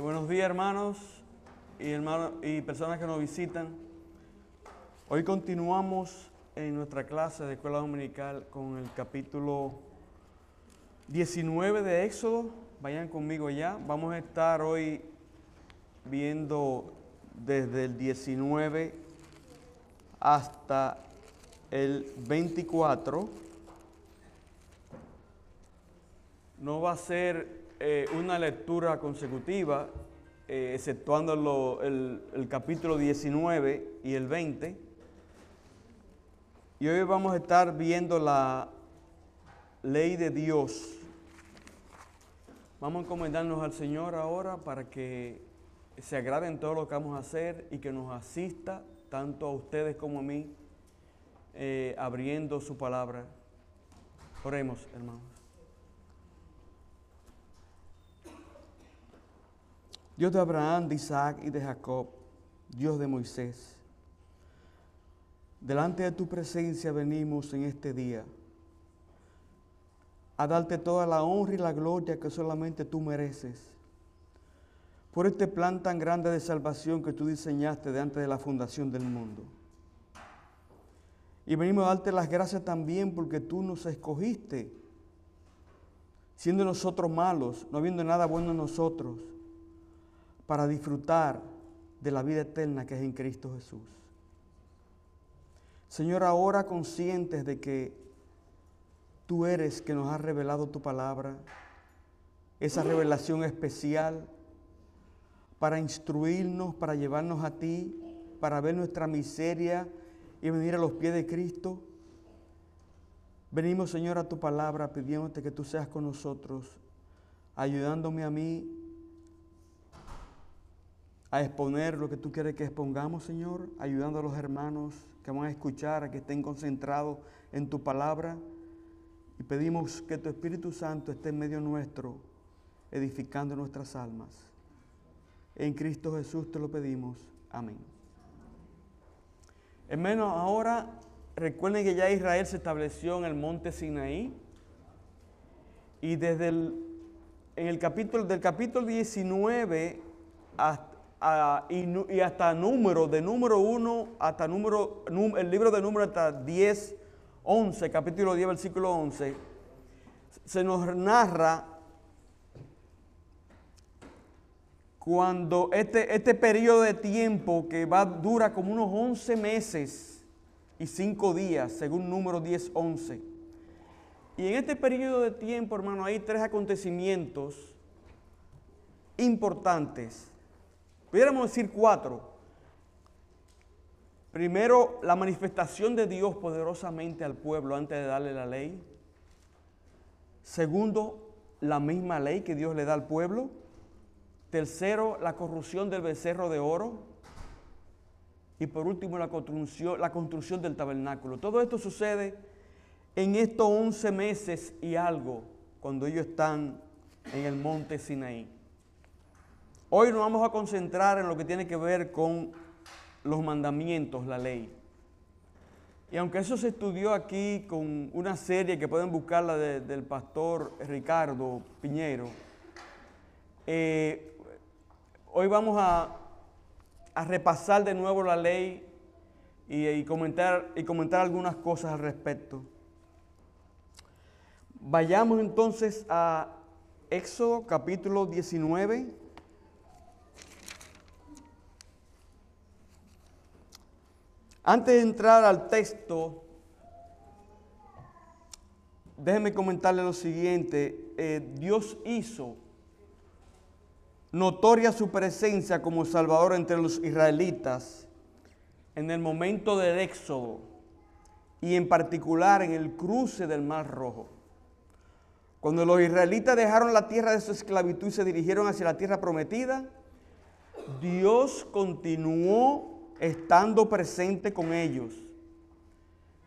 Buenos días hermanos y, hermanos y personas que nos visitan. Hoy continuamos en nuestra clase de escuela dominical con el capítulo 19 de Éxodo. Vayan conmigo allá. Vamos a estar hoy viendo desde el 19 hasta el 24. No va a ser eh, una lectura consecutiva, eh, exceptuando el, capítulo 19 y el 20. Y hoy vamos a estar viendo la ley de Dios. Vamos a encomendarnos al Señor ahora para que se agrade en todo lo que vamos a hacer y que nos asista tanto a ustedes como a mí eh, abriendo su palabra. Oremos, hermanos. Dios de Abraham, de Isaac y de Jacob, Dios de Moisés, delante de tu presencia venimos en este día a darte toda la honra y la gloria que solamente tú mereces por este plan tan grande de salvación que tú diseñaste de antes de la fundación del mundo. Y venimos a darte las gracias también porque tú nos escogiste, siendo nosotros malos, no habiendo nada bueno en nosotros, para disfrutar de la vida eterna que es en Cristo Jesús. Señor, ahora conscientes de que tú eres que nos has revelado tu palabra, esa revelación especial para instruirnos, para llevarnos a ti, para ver nuestra miseria y venir a los pies de Cristo. Venimos, Señor, a tu palabra pidiéndote que tú seas con nosotros, ayudándome a mí a exponer lo que tú quieres que expongamos, Señor, ayudando a los hermanos que van a escuchar, a que estén concentrados en tu palabra. Y pedimos que tu Espíritu Santo esté en medio nuestro, edificando nuestras almas. En Cristo Jesús te lo pedimos. Amén. Hermanos, ahora recuerden que ya Israel se estableció en el monte Sinaí. Y desde el, en el capítulo, del capítulo 19 hasta, a- y, y hasta número, de número 1 hasta número, num- el libro de número hasta 10, 11, capítulo 10, versículo 11, se nos narra cuando este, este periodo de tiempo que va, dura como unos 11 meses y 5 días, según número 10, 11. Y en este periodo de tiempo, hermano, hay tres acontecimientos importantes. Pudiéramos decir cuatro. Primero, la manifestación de Dios poderosamente al pueblo antes de darle la ley. Segundo, la misma ley que Dios le da al pueblo. Tercero, la corrupción del becerro de oro. Y por último, la construcción, la construcción del tabernáculo. Todo esto sucede en estos 11 meses y algo, cuando ellos están en el monte Sinaí. Hoy nos vamos a concentrar en lo que tiene que ver con los mandamientos, la ley. Y aunque eso se estudió aquí con una serie que pueden buscarla de- del pastor Ricardo Piñero, eh, hoy vamos a, repasar de nuevo la ley y, y comentar, y comentar algunas cosas al respecto. Vayamos entonces a Éxodo capítulo 19. Antes de entrar al texto, déjenme comentarle lo siguiente. Eh, Dios hizo notoria su presencia como Salvador entre los israelitas en el momento del éxodo y en particular en el cruce del Mar Rojo. Cuando los israelitas dejaron la tierra de su esclavitud y se dirigieron hacia la tierra prometida, Dios continuó estando presente con ellos.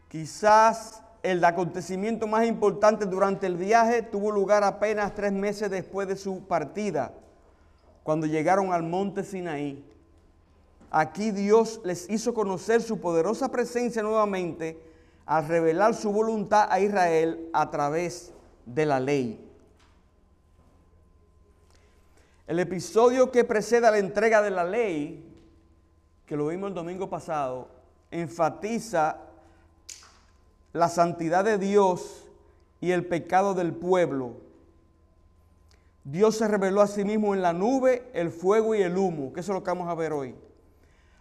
Quizás el acontecimiento más importante durante el viaje tuvo lugar apenas tres meses después de su partida, cuando llegaron al monte Sinaí. Aquí Dios les hizo conocer su poderosa presencia nuevamente al revelar su voluntad a Israel a través de la ley. El episodio que precede a la entrega de la ley, que lo vimos el domingo pasado, enfatiza la santidad de Dios y el pecado del pueblo. Dios se reveló a sí mismo en la nube, el fuego y el humo, que eso es lo que vamos a ver hoy.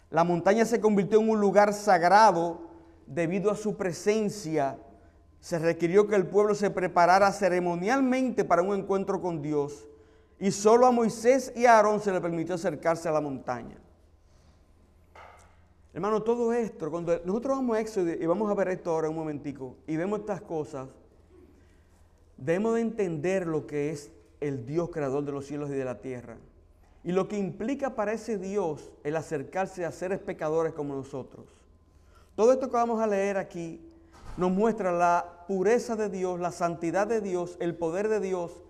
La montaña se convirtió en un lugar sagrado debido a su presencia. Se requirió que el pueblo se preparara ceremonialmente para un encuentro con Dios y solo a Moisés y a Aarón se le permitió acercarse a la montaña. Hermano, todo esto, cuando nosotros vamos a Éxodo y vamos a ver esto ahora un momentico y vemos estas cosas, debemos de entender lo que es el Dios creador de los cielos y de la tierra. Y lo que implica para ese Dios el acercarse a seres pecadores como nosotros. Todo esto que vamos a leer aquí nos muestra la pureza de Dios, la santidad de Dios, el poder de Dios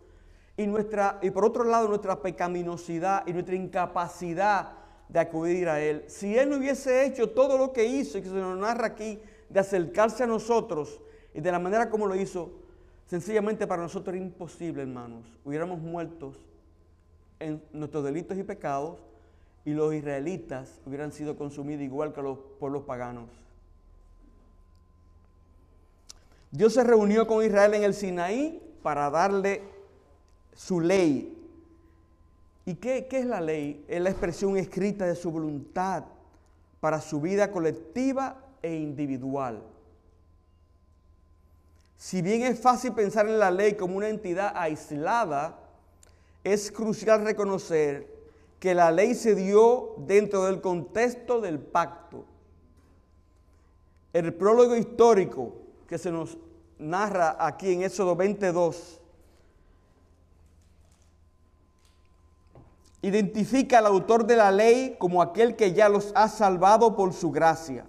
y, nuestra, y por otro lado nuestra pecaminosidad y nuestra incapacidad de acudir a Él. Si Él no hubiese hecho todo lo que hizo y que se nos narra aquí, de acercarse a nosotros y de la manera como lo hizo, sencillamente para nosotros era imposible, hermanos. Hubiéramos muertos en nuestros delitos y pecados y los israelitas hubieran sido consumidos igual que los pueblos paganos. Dios se reunió con Israel en el Sinaí para darle su ley. ¿Y qué, es la ley? Es la expresión escrita de su voluntad para su vida colectiva e individual. Si bien es fácil pensar en la ley como una entidad aislada, es crucial reconocer que la ley se dio dentro del contexto del pacto. El prólogo histórico que se nos narra aquí en Éxodo 22 identifica al autor de la ley como aquel que ya los ha salvado por su gracia.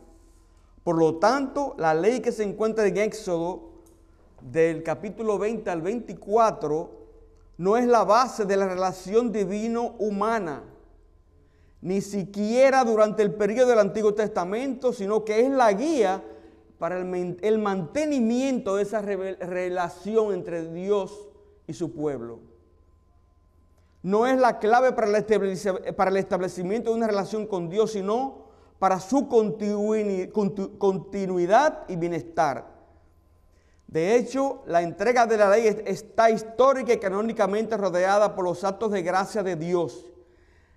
Por lo tanto, la ley que se encuentra en Éxodo del capítulo 20 al 24 no es la base de la relación divino-humana, ni siquiera durante el periodo del Antiguo Testamento, sino que es la guía para el, el mantenimiento de esa relación entre Dios y su pueblo no es la clave para el establecimiento de una relación con Dios, sino para su continuidad y bienestar. De hecho, la entrega de la ley está histórica y canónicamente rodeada por los actos de gracia de Dios,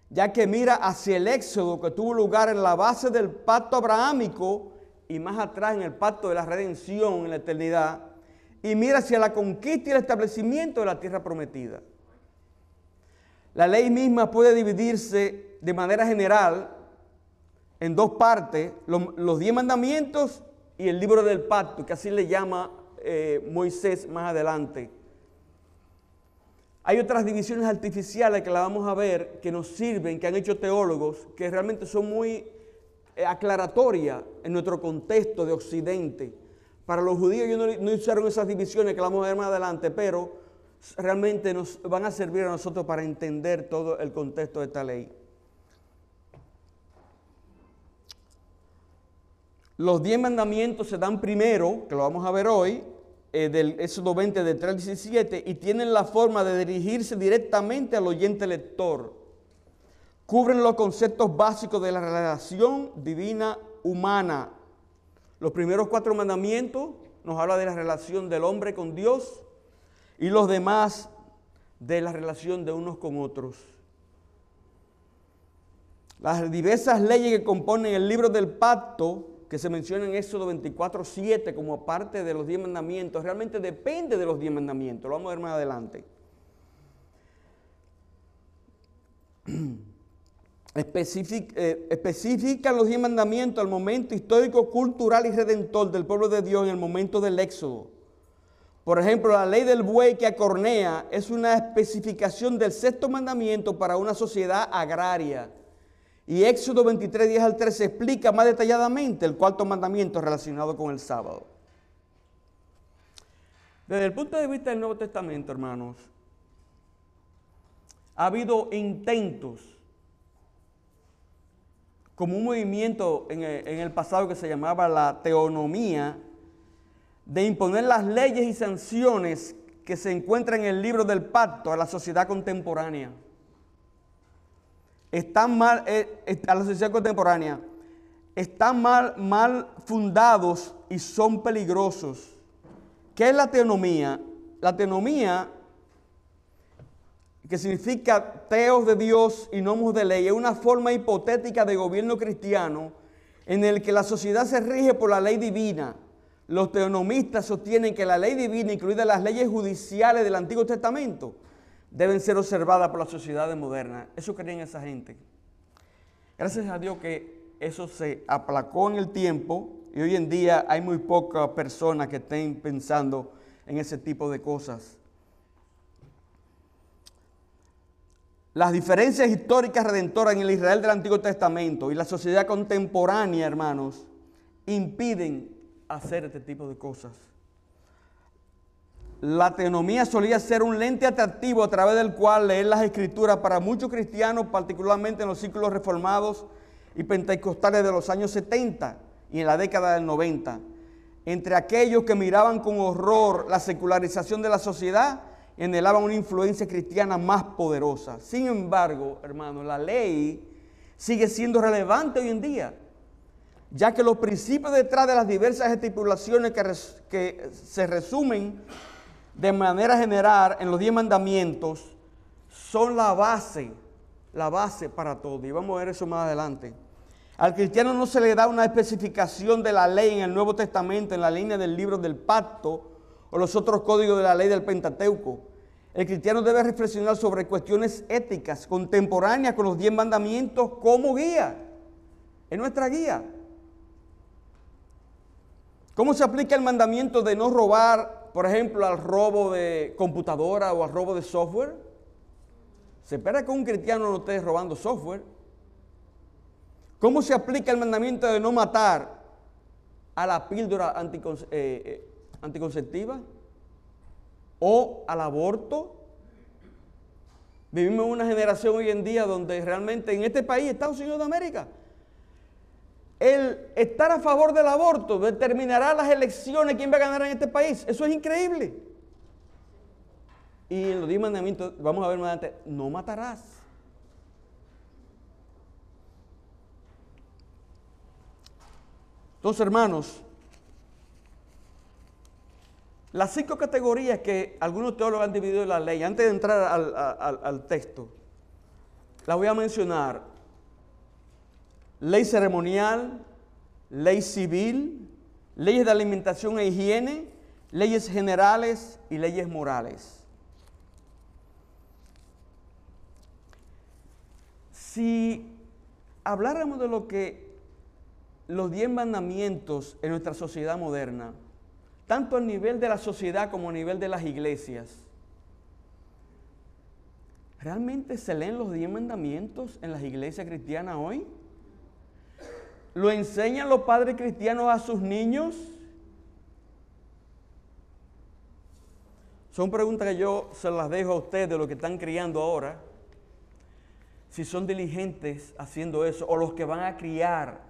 ya que mira hacia el éxodo que tuvo lugar en la base del pacto abrahámico y más atrás en el pacto de la redención en la eternidad, y mira hacia la conquista y el establecimiento de la tierra prometida. La ley misma puede dividirse de manera general en dos partes, los, diez mandamientos y el libro del pacto, que así le llama eh, Moisés más adelante. Hay otras divisiones artificiales que la vamos a ver, que nos sirven, que han hecho teólogos, que realmente son muy eh, aclaratorias en nuestro contexto de Occidente. Para los judíos ellos no, no usaron esas divisiones que la vamos a ver más adelante, pero realmente nos van a servir a nosotros para entender todo el contexto de esta ley. Los diez mandamientos se dan primero, que lo vamos a ver hoy, eh, del Éxodo 20, de 3 al 17, y tienen la forma de dirigirse directamente al oyente lector. Cubren los conceptos básicos de la relación divina humana. Los primeros cuatro mandamientos nos habla de la relación del hombre con Dios, y los demás de la relación de unos con otros. Las diversas leyes que componen el libro del pacto, que se menciona en Éxodo 24, 7 como parte de los diez mandamientos, realmente depende de los diez mandamientos. Lo vamos a ver más adelante. Eh, especifican los diez mandamientos al momento histórico, cultural y redentor del pueblo de Dios en el momento del Éxodo. Por ejemplo, la ley del buey que acornea es una especificación del sexto mandamiento para una sociedad agraria. Y Éxodo 23, 10 al 13 explica más detalladamente el cuarto mandamiento relacionado con el sábado. Desde el punto de vista del Nuevo Testamento, hermanos, ha habido intentos, como un movimiento en el, pasado que se llamaba la teonomía, de imponer las leyes y sanciones que se encuentran en el libro del pacto a la sociedad contemporánea. están mal, eh, a la sociedad contemporánea, están mal, mal fundados y son peligrosos. ¿Qué es la teonomía? La teonomía, que significa teos de Dios y nomos de ley, es una forma hipotética de gobierno cristiano en el que la sociedad se rige por la ley divina. Los teonomistas sostienen que la ley divina, incluidas las leyes judiciales del Antiguo Testamento, deben ser observadas por la sociedad moderna. Eso creen esa gente. Gracias a Dios que eso se aplacó en el tiempo y hoy en día hay muy pocas personas que estén pensando en ese tipo de cosas. Las diferencias históricas redentoras en el Israel del Antiguo Testamento y la sociedad contemporánea, hermanos, impiden hacer este tipo de cosas. La teonomía solía ser un lente atractivo a través del cual leer las escrituras para muchos cristianos, particularmente en los círculos reformados y pentecostales de los años 70 y en la década del 90. Entre aquellos que miraban con horror la secularización de la sociedad anhelaban una influencia cristiana más poderosa. Sin embargo, hermanos, la ley sigue siendo relevante hoy en día, ya que los principios detrás de las diversas estipulaciones que, que se resumen de manera general en los diez mandamientos son la base, la base para todo. Y vamos a ver eso más adelante. Al cristiano no se le da una especificación de la ley en el Nuevo Testamento, en la línea del libro del pacto o los otros códigos de la ley del Pentateuco. El cristiano debe reflexionar sobre cuestiones éticas contemporáneas con los diez mandamientos como guía, en nuestra guía. ¿Cómo se aplica el mandamiento de no robar, por ejemplo, al robo de computadora o al robo de software? Se espera que un cristiano no esté robando software. ¿Cómo se aplica el mandamiento de no matar a la píldora eh, eh, anticonceptiva o al aborto? Vivimos en una generación hoy en día donde realmente en este país, Estados Unidos de América, el estar a favor del aborto determinará las elecciones, quién va a ganar en este país. Eso es increíble. Y en los diez mandamientos, vamos a ver más adelante, no matarás. Entonces, hermanos, las cinco categorías que algunos teólogos han dividido en la ley, antes de entrar al, texto, las voy a mencionar. Ley ceremonial, ley civil, leyes de alimentación e higiene, leyes generales y leyes morales. Si habláramos de lo que los diez mandamientos en nuestra sociedad moderna, tanto a nivel de la sociedad como a nivel de las iglesias, ¿realmente se leen los diez mandamientos en las iglesias cristianas hoy? ¿Lo enseñan los padres cristianos a sus niños? Son preguntas que yo se las dejo a ustedes de lo que están criando ahora. Si son diligentes haciendo eso o los que van a criar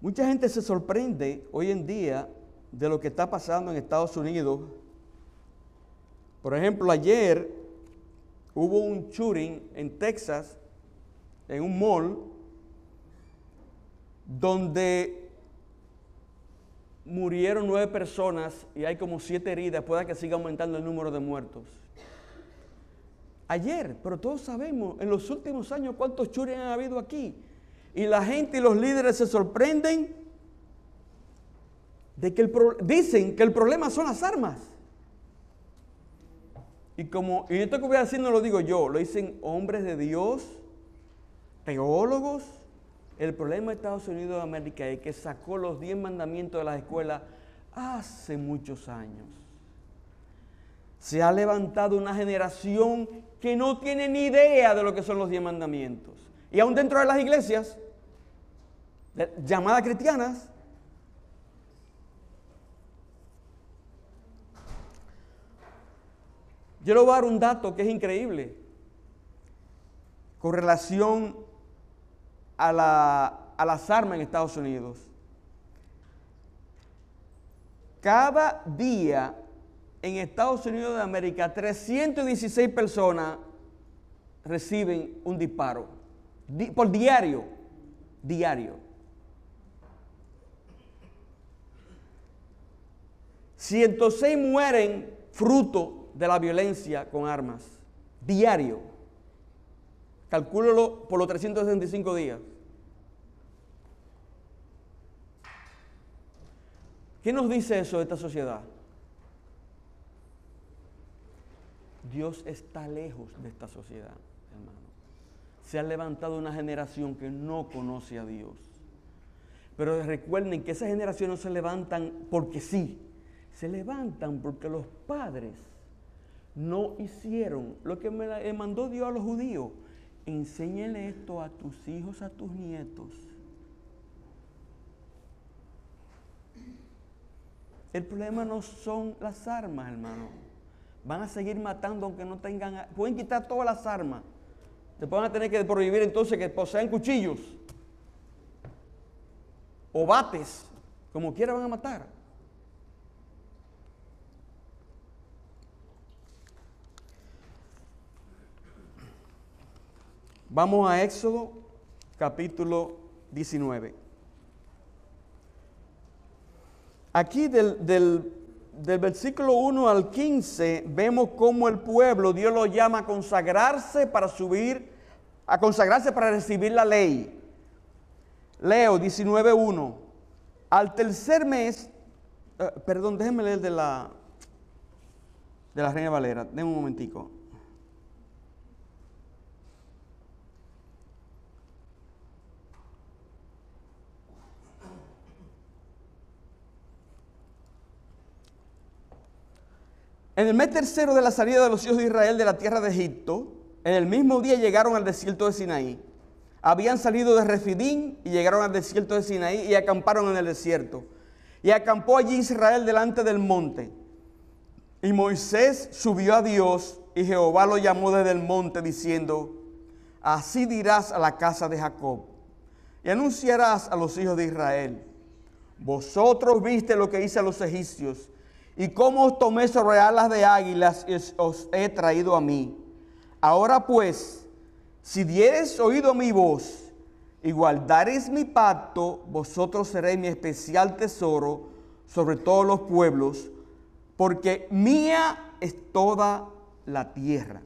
Mucha gente se sorprende hoy en día de lo que está pasando en Estados Unidos. Por ejemplo, ayer hubo un shooting en Texas, en un mall, donde murieron nueve personas y hay como siete heridas, puede que siga aumentando el número de muertos. Ayer, pero todos sabemos, en los últimos años, cuántos shootings han habido aquí y la gente y los líderes se sorprenden de que el dicen que el problema son las armas. Y como, y esto que voy a decir no lo digo yo, lo dicen hombres de Dios, teólogos. El problema de Estados Unidos de América es que sacó los diez mandamientos de las escuelas hace muchos años. Se ha levantado una generación que no tiene ni idea de lo que son los diez mandamientos. Y aún dentro de las iglesias, llamadas cristianas, yo le voy a dar un dato que es increíble con relación a, la, a las armas en Estados Unidos. Cada día en Estados Unidos de América, 316 personas reciben un disparo por diario, diario. 106 mueren fruto de la violencia con armas, diario. Calcúlalo por los 365 días. ¿Qué nos dice eso de esta sociedad? Dios está lejos de esta sociedad, hermano. Se ha levantado una generación que no conoce a Dios. Pero recuerden que esas generaciones no se levantan porque sí, se levantan porque los padres no hicieron lo que me mandó Dios a los judíos. Enséñale esto a tus hijos, a tus nietos. El problema no son las armas, hermano. Van a seguir matando aunque no tengan... Pueden quitar todas las armas. Después van a tener que prohibir entonces que posean cuchillos o bates. Como quiera van a matar. Vamos a Éxodo capítulo 19. Aquí del, versículo 1 al 15 vemos cómo el pueblo, Dios lo llama a consagrarse para subir, a consagrarse para recibir la ley. Leo 19.1. Al tercer mes, eh, perdón, déjenme leer de la, de la Reina Valera, denme un momentico. En el mes tercero de la salida de los hijos de Israel de la tierra de Egipto, en el mismo día llegaron al desierto de Sinaí. Habían salido de Refidín y llegaron al desierto de Sinaí y acamparon en el desierto. Y acampó allí Israel delante del monte. Y Moisés subió a Dios y Jehová lo llamó desde el monte diciendo, así dirás a la casa de Jacob y anunciarás a los hijos de Israel, vosotros viste lo que hice a los egipcios y cómo os tomé sobre alas de águilas y os he traído a mí. Ahora pues, si dieres oído mi voz y guardaréis mi pacto, vosotros seréis mi especial tesoro sobre todos los pueblos, porque mía es toda la tierra.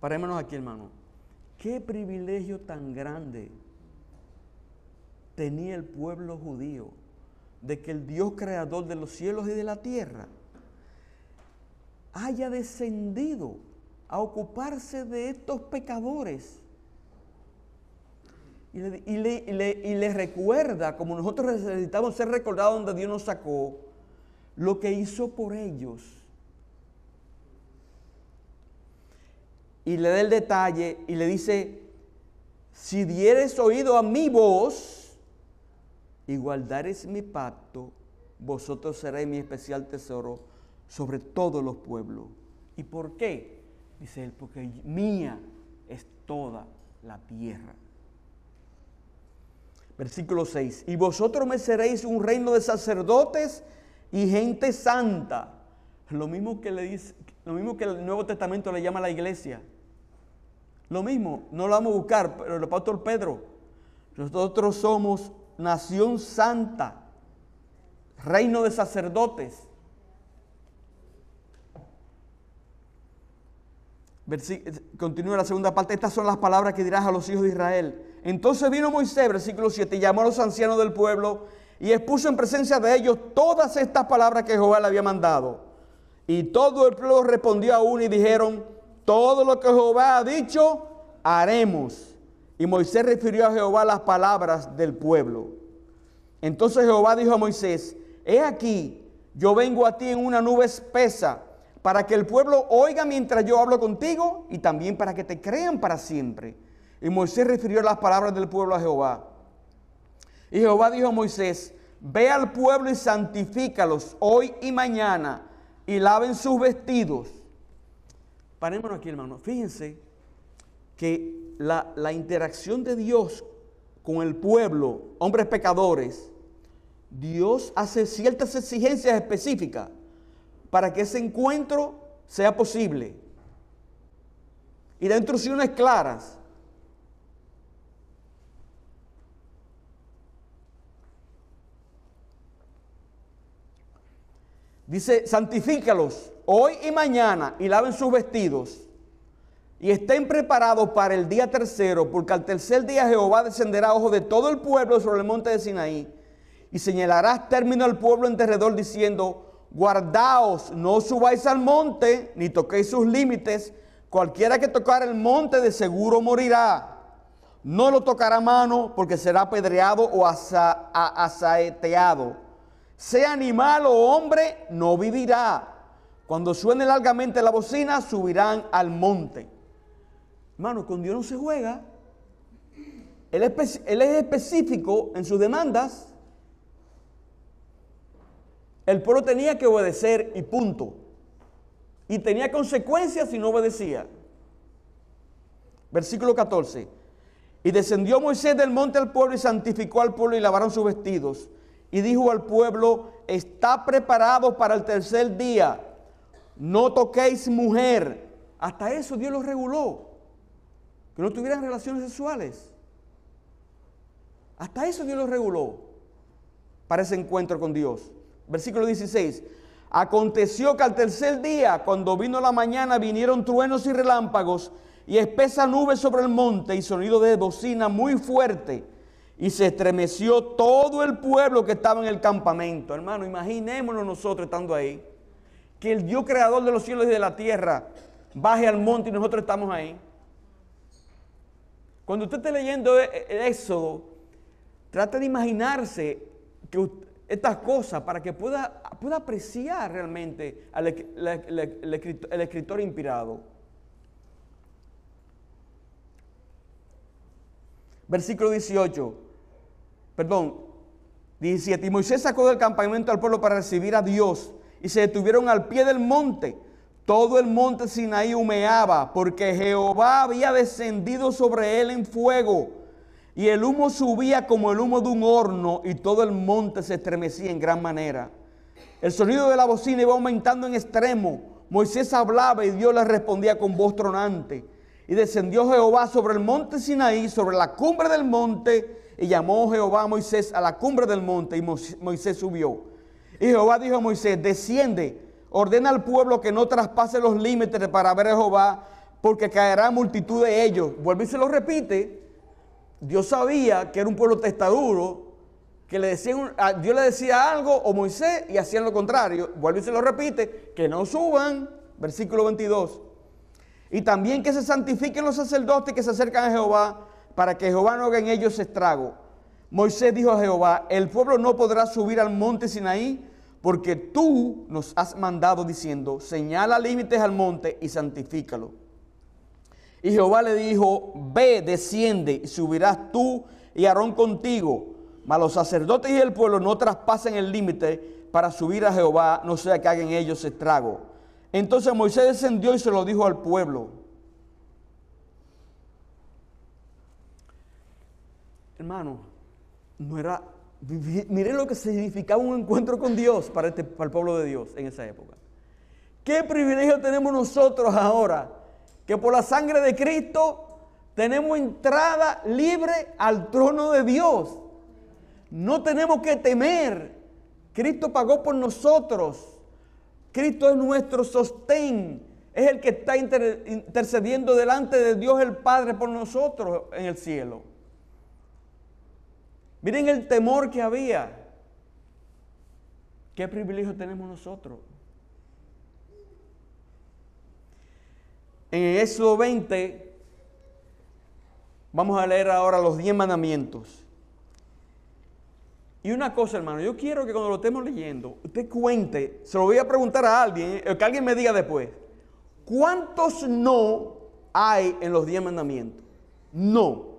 Parémonos aquí, hermano. Qué privilegio tan grande tenía el pueblo judío de que el Dios creador de los cielos y de la tierra haya descendido a ocuparse de estos pecadores. Y le, recuerda, como nosotros necesitamos ser recordados donde Dios nos sacó, lo que hizo por ellos. Y le da el detalle y le dice, si dieres oído a mi voz, y guardaréis mi pacto, vosotros seréis mi especial tesoro sobre todos los pueblos. ¿Y por qué? Dice él, porque mía es toda la tierra. Versículo 6. Y vosotros me seréis un reino de sacerdotes y gente santa. Lo mismo que le dice, lo mismo que el Nuevo Testamento le llama a la iglesia. Lo mismo, no lo vamos a buscar, pero el apóstol Pedro, nosotros somos nación santa, reino de sacerdotes. Continúa la segunda parte. Estas son las palabras que dirás a los hijos de Israel. Entonces vino Moisés, versículo 7, y llamó a los ancianos del pueblo y expuso en presencia de ellos todas estas palabras que Jehová le había mandado. Y todo el pueblo respondió a uno y dijeron, todo lo que Jehová ha dicho, haremos. Y Moisés refirió a Jehová las palabras del pueblo. Entonces Jehová dijo a Moisés, he aquí, yo vengo a ti en una nube espesa, para que el pueblo oiga mientras yo hablo contigo y también para que te crean para siempre. Y Moisés refirió las palabras del pueblo a Jehová. Y Jehová dijo a Moisés, ve al pueblo y santifícalos hoy y mañana y laven sus vestidos. Parémonos aquí, hermano. Fíjense que la, interacción de Dios con el pueblo, hombres pecadores, Dios hace ciertas exigencias específicas para que ese encuentro sea posible. Y da instrucciones claras. Dice, santifícalos hoy y mañana y laven sus vestidos y estén preparados para el día tercero, porque al tercer día Jehová descenderá a ojo de todo el pueblo sobre el monte de Sinaí y señalarás término al pueblo en derredor diciendo, guardaos, no subáis al monte, ni toquéis sus límites, cualquiera que tocar el monte de seguro morirá. No lo tocará mano porque será apedreado o asaeteado. Sea animal o hombre, no vivirá. Cuando suene largamente la bocina, subirán al monte. Hermano, con Dios no se juega. Él es, específico en sus demandas. El pueblo tenía que obedecer y punto. Y tenía consecuencias si no obedecía. Versículo 14. Y descendió Moisés del monte al pueblo y santificó al pueblo y lavaron sus vestidos. Y dijo al pueblo, está preparado para el tercer día. No toquéis mujer. Hasta eso Dios lo reguló. Que no tuvieran relaciones sexuales. Hasta eso Dios lo reguló para ese encuentro con Dios. Versículo 16. Aconteció que al tercer día, cuando vino la mañana, vinieron truenos y relámpagos y espesa nube sobre el monte y sonido de bocina muy fuerte. Y se estremeció todo el pueblo que estaba en el campamento. Hermano, imaginémonos nosotros estando ahí. Que el Dios creador de los cielos y de la tierra baje al monte y nosotros estamos ahí. Cuando usted esté leyendo e-, e-, Éxodo, trate de imaginarse que estas cosas para que pueda, pueda apreciar realmente al, el escritor inspirado. Versículo 18, perdón, 17. Y Moisés sacó del campamento al pueblo para recibir a Dios y se detuvieron al pie del monte. Todo el monte Sinaí humeaba porque Jehová había descendido sobre él en fuego y el humo subía como el humo de un horno y todo el monte se estremecía en gran manera. El sonido de la bocina iba aumentando en extremo. Moisés hablaba y Dios le respondía con voz tronante. Y descendió Jehová sobre el monte Sinaí, sobre la cumbre del monte, y llamó Jehová a Moisés a la cumbre del monte, y Moisés subió. Y Jehová dijo a Moisés, desciende, ordena al pueblo que no traspase los límites para ver a Jehová, porque caerá multitud de ellos. Vuelve y se lo repite. Dios sabía que era un pueblo testaduro, que le decían, Dios le decía algo o Moisés y hacían lo contrario. Vuelve y se lo repite, que no suban, versículo 22. Y también que se santifiquen los sacerdotes que se acercan a Jehová, para que Jehová no haga en ellos estrago. Moisés dijo a Jehová, el pueblo no podrá subir al monte Sinaí, porque tú nos has mandado diciendo, señala límites al monte y santifícalo. Y Jehová le dijo, ve, desciende y subirás tú y Aarón contigo. Mas los sacerdotes y el pueblo no traspasen el límite para subir a Jehová, no sea que hagan ellos estrago. Entonces Moisés descendió y se lo dijo al pueblo. Hermano, no era, miren lo que significaba un encuentro con Dios para, este, para el pueblo de Dios en esa época. ¿Qué privilegio tenemos nosotros ahora? que por la sangre de Cristo tenemos entrada libre al trono de Dios. No tenemos que temer. Cristo pagó por nosotros. Cristo es nuestro sostén. Es el que está intercediendo delante de Dios el Padre por nosotros en el cielo. Miren el temor que había. ¿Qué privilegio tenemos nosotros? En Éxodo 20, vamos a leer ahora los 10 mandamientos. Y una cosa, hermano, yo quiero que cuando lo estemos leyendo, usted cuente, se lo voy a preguntar a alguien, eh, que alguien me diga después, ¿cuántos no hay en los 10 mandamientos? No.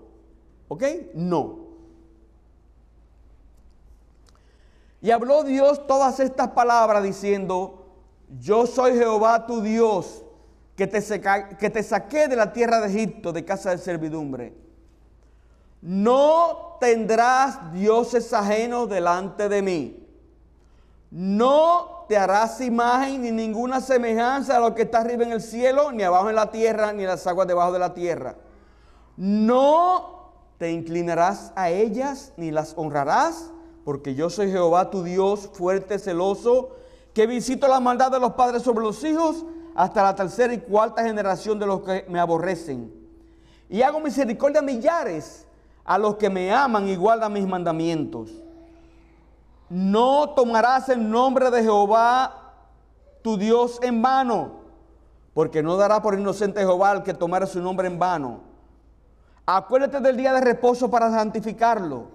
¿Ok? No. Y habló Dios todas estas palabras diciendo, yo soy Jehová tu Dios que te, saqué de la tierra de Egipto, de casa de servidumbre. No tendrás dioses ajenos delante de mí. No te harás imagen ni ninguna semejanza a lo que está arriba en el cielo, ni abajo en la tierra, ni en las aguas debajo de la tierra. No te inclinarás a ellas, ni las honrarás, porque yo soy Jehová tu Dios, fuerte, celoso, que visito la maldad de los padres sobre los hijos hasta la tercera y cuarta generación de los que me aborrecen. Y hago misericordia a millares a los que me aman y guardan mis mandamientos. No tomarás el nombre de Jehová tu Dios en vano, porque no dará por inocente Jehová al que tomara su nombre en vano. Acuérdate del día de reposo para santificarlo.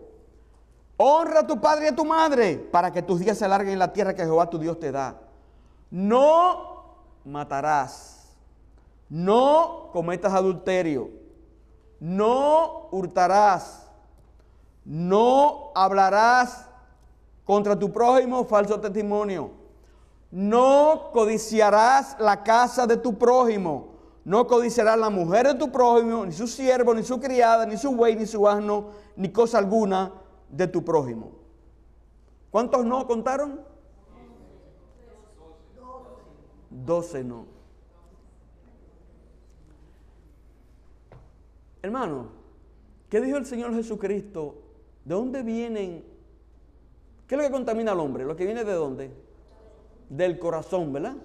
Honra a tu padre y a tu madre para que tus días se alarguen en la tierra que Jehová tu Dios te da. No matarás. No cometas adulterio. No hurtarás. No hablarás contra tu prójimo falso testimonio. No codiciarás la casa de tu prójimo. No codiciarás la mujer de tu prójimo, ni su siervo, ni su criada, ni su buey, ni su asno, ni cosa alguna de tu prójimo. ¿Cuántos no contaron? Doce no. Hermano, ¿qué dijo el Señor Jesucristo? ¿De dónde vienen ¿Qué es lo que contamina al hombre? Lo que viene de dónde? Del corazón, ¿verdad?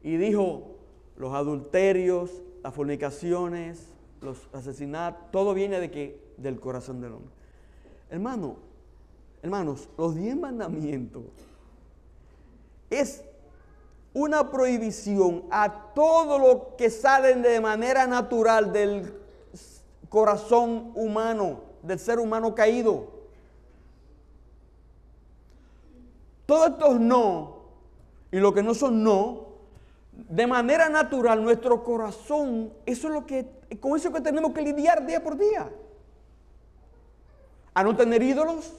Y dijo, los adulterios, las fornicaciones, los asesinatos, todo viene de qué? Del corazón del hombre. Hermano, hermanos, los diez mandamientos es una prohibición a todo lo que sale de manera natural del corazón humano, del ser humano caído. Todos estos no, y lo que no son no, de manera natural nuestro corazón, eso es lo que, con eso que tenemos que lidiar día por día. A no tener ídolos,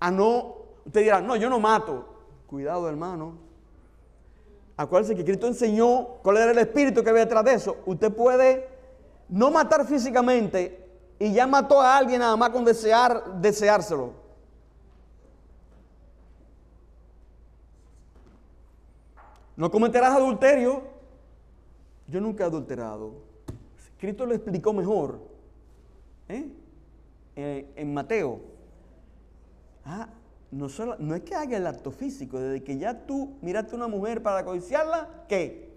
a no, usted dirá, no, yo no mato. Cuidado hermano. Acuérdense que Cristo enseñó cuál era el espíritu que había detrás de eso. Usted puede no matar físicamente y ya mató a alguien nada más con desear, deseárselo. No cometerás adulterio. Yo nunca he adulterado. Cristo lo explicó mejor. ¿eh? Eh, en Mateo. Ah, no, no es que haga el acto físico, desde que ya tú miraste a una mujer para codiciarla, ¿qué?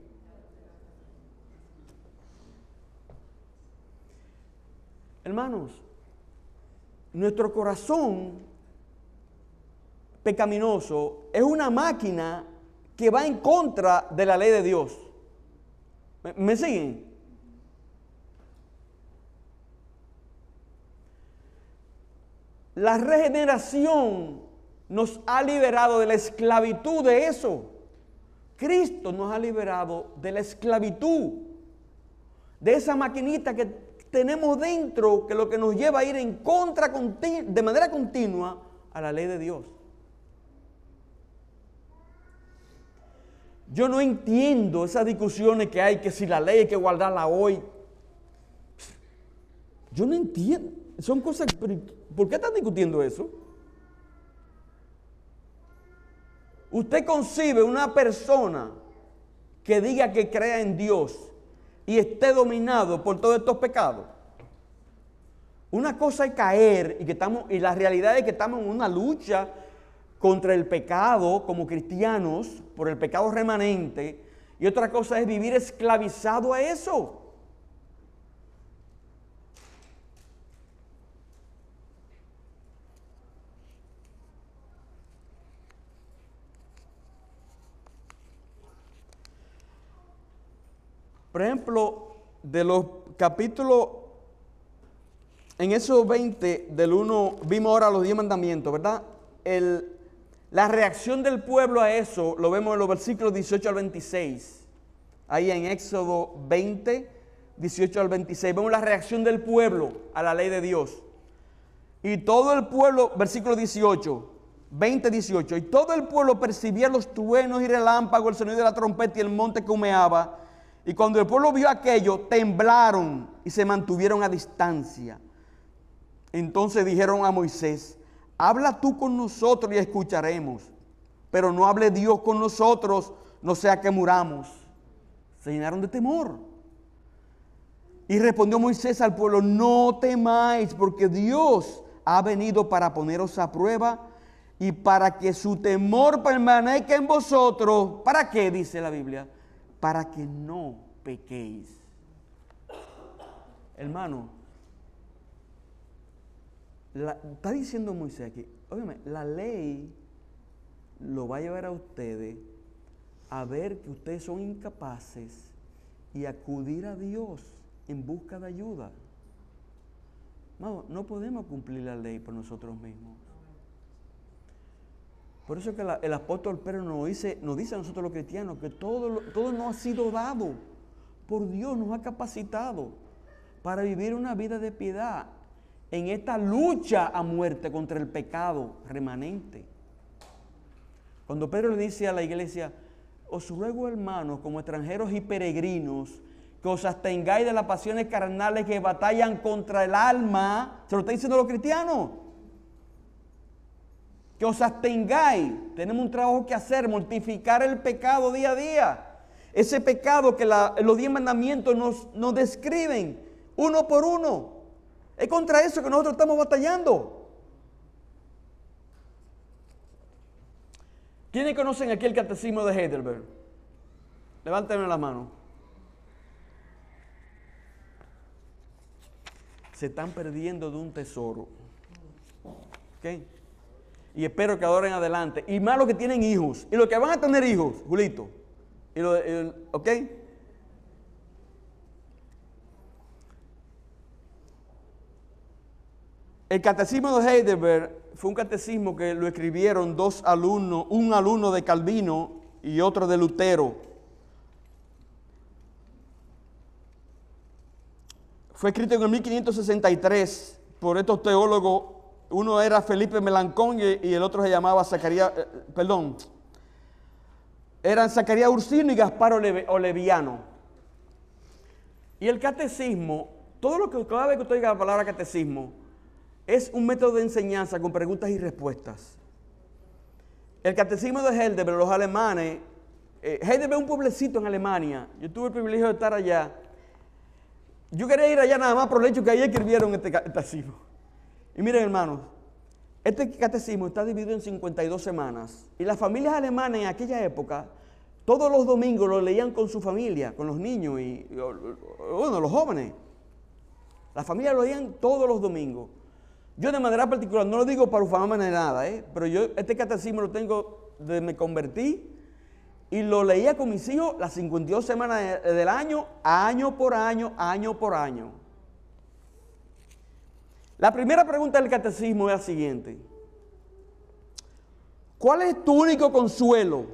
Hermanos, nuestro corazón pecaminoso es una máquina que va en contra de la ley de Dios. ¿Me, siguen? La regeneración nos ha liberado de la esclavitud de eso. Cristo nos ha liberado de la esclavitud, de esa maquinita que tenemos dentro, que lo que nos lleva a ir en contra de manera continua a la ley de Dios. Yo no entiendo esas discusiones que hay, que si la ley hay que guardarla hoy. Yo no entiendo. Son cosas... ¿Por qué están discutiendo eso? Usted concibe una persona que diga que crea en Dios y esté dominado por todos estos pecados. Una cosa es caer y que estamos y la realidad es que estamos en una lucha contra el pecado como cristianos, por el pecado remanente, y otra cosa es vivir esclavizado a eso. Por ejemplo, de los capítulos, en esos 20 del 1, vimos ahora los 10 mandamientos, ¿verdad? La reacción del pueblo a eso lo vemos en los versículos 18 al 26. ahí en Éxodo 20, 18 al 26. Vemos la reacción del pueblo a la ley de Dios. Y todo el pueblo, versículo 18, 20, 18, y todo el pueblo percibía los truenos y relámpagos, el sonido de la trompeta y el monte que humeaba. Y cuando el pueblo vio aquello, temblaron y se mantuvieron a distancia. Entonces dijeron a Moisés, habla tú con nosotros y escucharemos, pero no hable Dios con nosotros, no sea que muramos. Se llenaron de temor. Y respondió Moisés al pueblo, no temáis, porque Dios ha venido para poneros a prueba y para que su temor permanezca en vosotros. ¿Para qué? Dice la Biblia. Para que no pequéis. Hermano, está diciendo Moisés aquí, óyeme, la ley lo va a llevar a ustedes a ver que ustedes son incapaces y acudir a Dios en busca de ayuda. No, podemos cumplir la ley por nosotros mismos. Por eso que el apóstol Pedro nos dice, nos dice a nosotros los cristianos que todo, todo nos ha sido dado por Dios, nos ha capacitado para vivir una vida de piedad en esta lucha a muerte contra el pecado remanente. Cuando Pedro le dice a la iglesia, os ruego hermanos como extranjeros y peregrinos, que os abstengáis de las pasiones carnales que batallan contra el alma. Se lo está diciendo los cristianos. Que os abstengáis. Tenemos un trabajo que hacer, mortificar el pecado día a día. Ese pecado que los diez mandamientos nos, nos describen uno por uno. Es contra eso que nosotros estamos batallando. ¿Quiénes conocen aquí el catecismo de Heidelberg? Levántame la mano. se están perdiendo de un tesoro. ¿Ok? Y espero que ahora en adelante. Y más los que tienen hijos. Y los que van a tener hijos, Julito. Y ¿Ok? El catecismo de Heidelberg fue un catecismo que lo escribieron dos alumnos, un alumno de Calvino y otro de Lutero. Fue escrito en el 1563 por estos teólogos. Uno era Felipe Melancón y, el otro se llamaba Zacarías, eh, perdón, eran Zacarías Ursino y Gaspar Oleviano. Y el catecismo, todo lo que cada vez que usted diga la palabra catecismo, es un método de enseñanza con preguntas y respuestas. El catecismo de Heidelberg, los alemanes, eh, Heidelberg es un pueblecito en Alemania. Yo tuve el privilegio de estar allá. Yo quería ir allá nada más por el hecho que ahí escribieron este catecismo. Y miren, hermanos, este catecismo está dividido en 52 semanas. Y las familias alemanas en aquella época, todos los domingos lo leían con su familia, con los niños y, bueno, los jóvenes. Las familias lo leían todos los domingos. Yo de manera particular, no lo digo para ufamarme ni nada, ¿eh? pero yo este catecismo lo tengo desde me convertí y lo leía con mis hijos las 52 semanas del año, año por año, año por año. La primera pregunta del catecismo es la siguiente. ¿Cuál es tu único consuelo,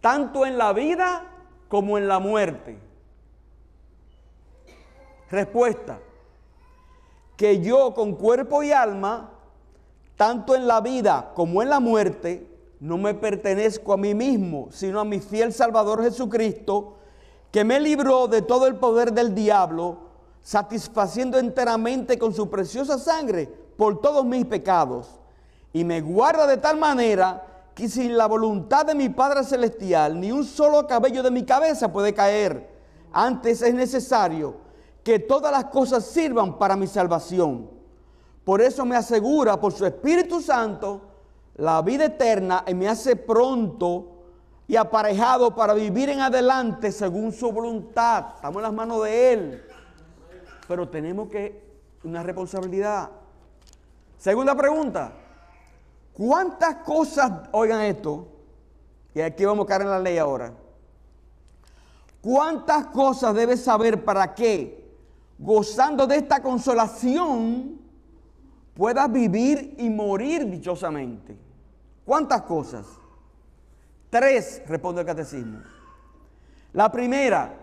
tanto en la vida como en la muerte? Respuesta. Que yo con cuerpo y alma, tanto en la vida como en la muerte, no me pertenezco a mí mismo, sino a mi fiel Salvador Jesucristo, que me libró de todo el poder del diablo, satisfaciendo enteramente con su preciosa sangre por todos mis pecados, y me guarda de tal manera que sin la voluntad de mi Padre Celestial, ni un solo cabello de mi cabeza puede caer. Antes es necesario que todas las cosas sirvan para mi salvación. Por eso me asegura por su Espíritu Santo, la vida eterna y me hace pronto y aparejado para vivir en adelante según su voluntad. Estamos en las manos de Él. Pero tenemos que una responsabilidad. Segunda pregunta. ¿Cuántas cosas, oigan esto, y aquí vamos a caer en la ley ahora. ¿Cuántas cosas debes saber para que, gozando de esta consolación, puedas vivir y morir dichosamente? ¿Cuántas cosas? Tres, responde el catecismo. La primera,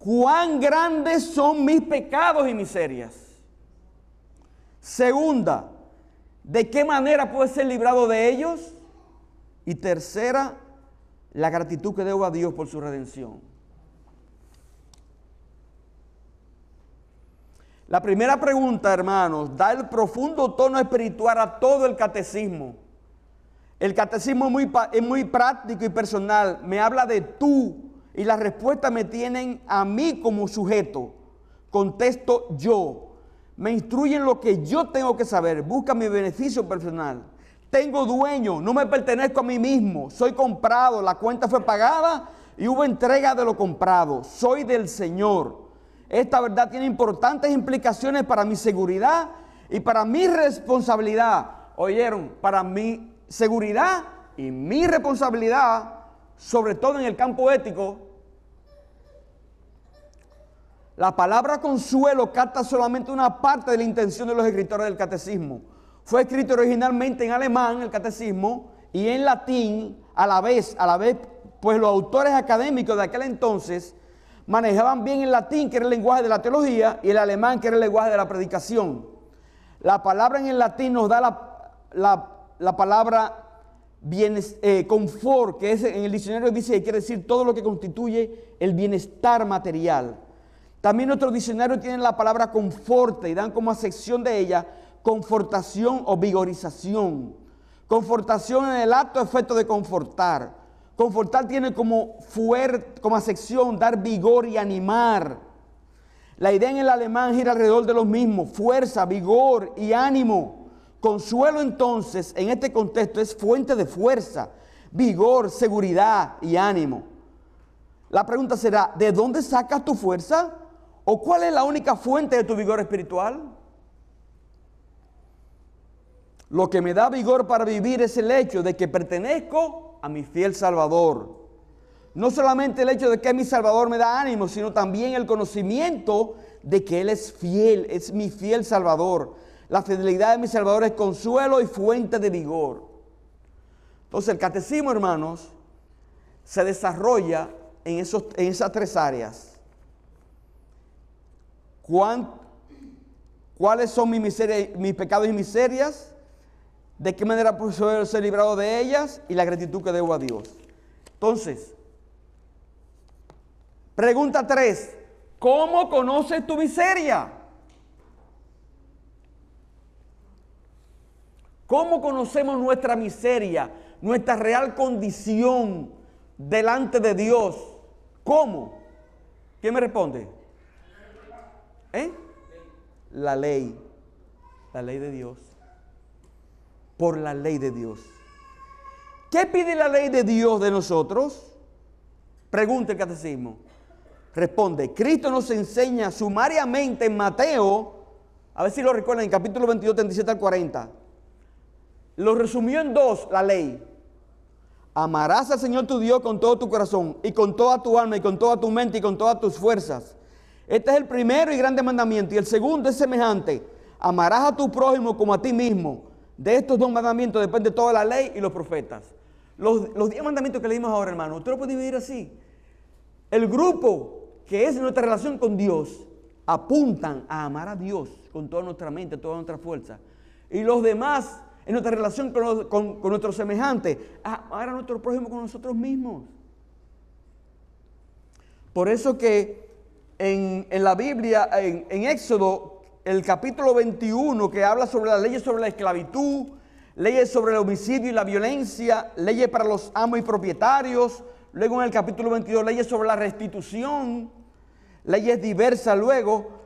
cuán grandes son mis pecados y miserias. Segunda, de qué manera puede ser librado de ellos. Y tercera, la gratitud que debo a Dios por su redención. La primera pregunta, hermanos, da el profundo tono espiritual a todo el catecismo. El catecismo es muy, es muy práctico y personal. Me habla de tú y las respuestas me tienen a mí como sujeto. Contesto yo. Me instruyen lo que yo tengo que saber. Busca mi beneficio personal. Tengo dueño, no me pertenezco a mí mismo. Soy comprado, la cuenta fue pagada y hubo entrega de lo comprado. Soy del Señor. Esta verdad tiene importantes implicaciones para mi seguridad y para mi responsabilidad. ¿Oyeron? Para mi seguridad y mi responsabilidad, sobre todo en el campo ético. La palabra consuelo capta solamente una parte de la intención de los escritores del catecismo. Fue escrito originalmente en alemán, el catecismo, y en latín a la vez, a la vez, pues los autores académicos de aquel entonces manejaban bien el latín, que era el lenguaje de la teología, y el alemán, que era el lenguaje de la predicación. La palabra en el latín nos da la, palabra eh, confort, que es, en el diccionario dice que quiere decir todo lo que constituye el bienestar material. También nuestro diccionario tiene la palabra conforte y dan como sección de ella confortación o vigorización. Confortación en el acto efecto de confortar. Confortar tiene como, fuerte, como acepción dar vigor y animar. La idea en el alemán gira alrededor de los mismos, fuerza, vigor y ánimo. Consuelo entonces, en este contexto, es fuente de fuerza, vigor, seguridad y ánimo. La pregunta será, ¿de dónde sacas tu fuerza? ¿O cuál es la única fuente de tu vigor espiritual? Lo que me da vigor para vivir es el hecho de que pertenezco a mi fiel Salvador. No solamente el hecho de que mi Salvador me da ánimo, sino también el conocimiento de que Él es fiel, es mi fiel Salvador. La fidelidad de mi Salvador es consuelo y fuente de vigor. Entonces el catecismo, hermanos, se desarrolla en, esos, en esas tres áreas. ¿Cuáles son mis, mis pecados y miserias? de qué manera puedo ser librado de ellas y la gratitud que debo a Dios. Entonces, pregunta 3, ¿cómo conoces tu miseria? ¿Cómo conocemos nuestra miseria, nuestra real condición delante de Dios? ¿Cómo? ¿Quién me responde? ¿Eh? La ley. La ley de Dios por la ley de Dios. ¿Qué pide la ley de Dios de nosotros? Pregunta el catecismo. Responde, Cristo nos enseña sumariamente en Mateo, a ver si lo recuerdan, en capítulo 22, 37 al 40. Lo resumió en dos la ley. Amarás al Señor tu Dios con todo tu corazón y con toda tu alma y con toda tu mente y con todas tus fuerzas. Este es el primero y grande mandamiento. Y el segundo es semejante. Amarás a tu prójimo como a ti mismo. De estos dos mandamientos depende toda la ley y los profetas. Los, diez mandamientos que leímos ahora, hermano, usted lo puede dividir así. El grupo que es nuestra relación con Dios apuntan a amar a Dios con toda nuestra mente, toda nuestra fuerza. Y los demás, en nuestra relación con, nuestros semejantes, a amar a nuestro prójimo con nosotros mismos. Por eso que en, la Biblia, en, Éxodo el capítulo 21 que habla sobre las leyes sobre la esclavitud, leyes sobre el homicidio y la violencia, leyes para los amos y propietarios, luego en el capítulo 22 leyes sobre la restitución, leyes diversas luego.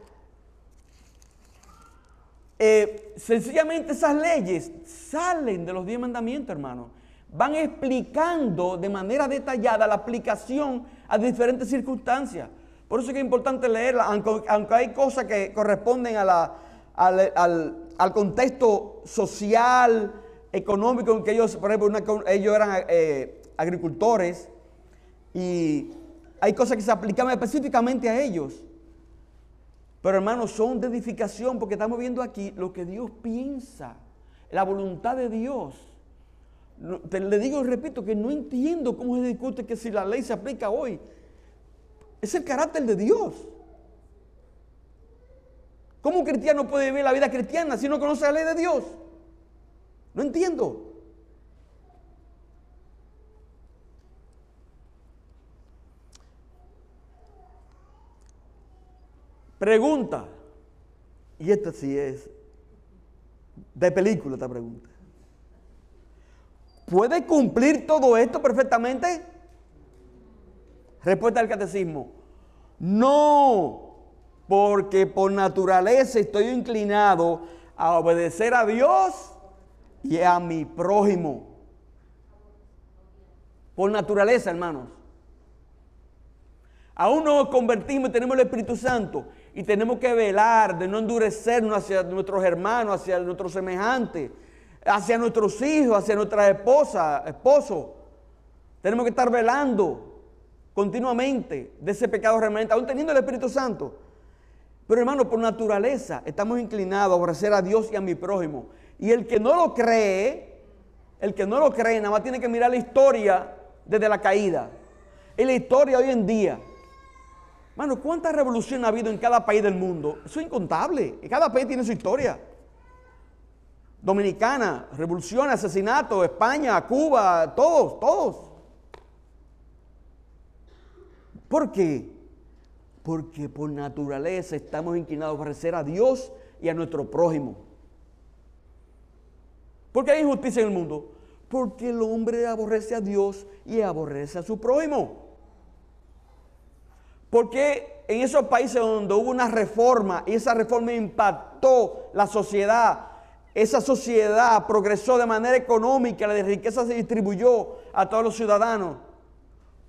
Eh, sencillamente esas leyes salen de los diez mandamientos, hermano. Van explicando de manera detallada la aplicación a diferentes circunstancias. Por eso es que es importante leerla, aunque, hay cosas que corresponden al, contexto social, económico, en que ellos, por ejemplo, ellos eran eh, agricultores y hay cosas que se aplicaban específicamente a ellos. Pero hermanos, son de edificación porque estamos viendo aquí lo que Dios piensa, la voluntad de Dios. le digo y repito que no entiendo cómo se discute que si la ley se aplica hoy, Es el carácter de Dios. ¿Cómo un cristiano puede vivir la vida cristiana si no conoce la ley de Dios? No entiendo. Pregunta, y esta sí es de película esta pregunta. ¿Puede cumplir todo esto perfectamente? Respuesta al catecismo. No, porque por naturaleza estoy inclinado a obedecer a Dios y a mi prójimo. Por naturaleza, hermanos. Aún no nos convertimos y tenemos el Espíritu Santo y tenemos que velar de no endurecernos hacia nuestros hermanos, hacia nuestros semejantes, hacia nuestros hijos, hacia nuestra esposa, esposo. Tenemos que estar velando continuamente de ese pecado remanente, aún teniendo el Espíritu Santo. Pero hermano, por naturaleza estamos inclinados a aborrecer a Dios y a mi prójimo. Y el que no lo cree, el que no lo cree, nada más tiene que mirar la historia desde la caída. Y la historia hoy en día. Mano, ¿cuánta revolución ha habido en cada país del mundo? Eso es incontable. Y cada país tiene su historia. Dominicana, revolución, asesinato, España, Cuba, todos, todos. ¿Por qué? Porque por naturaleza estamos inclinados a ofrecer a Dios y a nuestro prójimo. ¿Por qué hay injusticia en el mundo? Porque el hombre aborrece a Dios y aborrece a su prójimo. Porque en esos países donde hubo una reforma y esa reforma impactó la sociedad, esa sociedad progresó de manera económica, la riqueza se distribuyó a todos los ciudadanos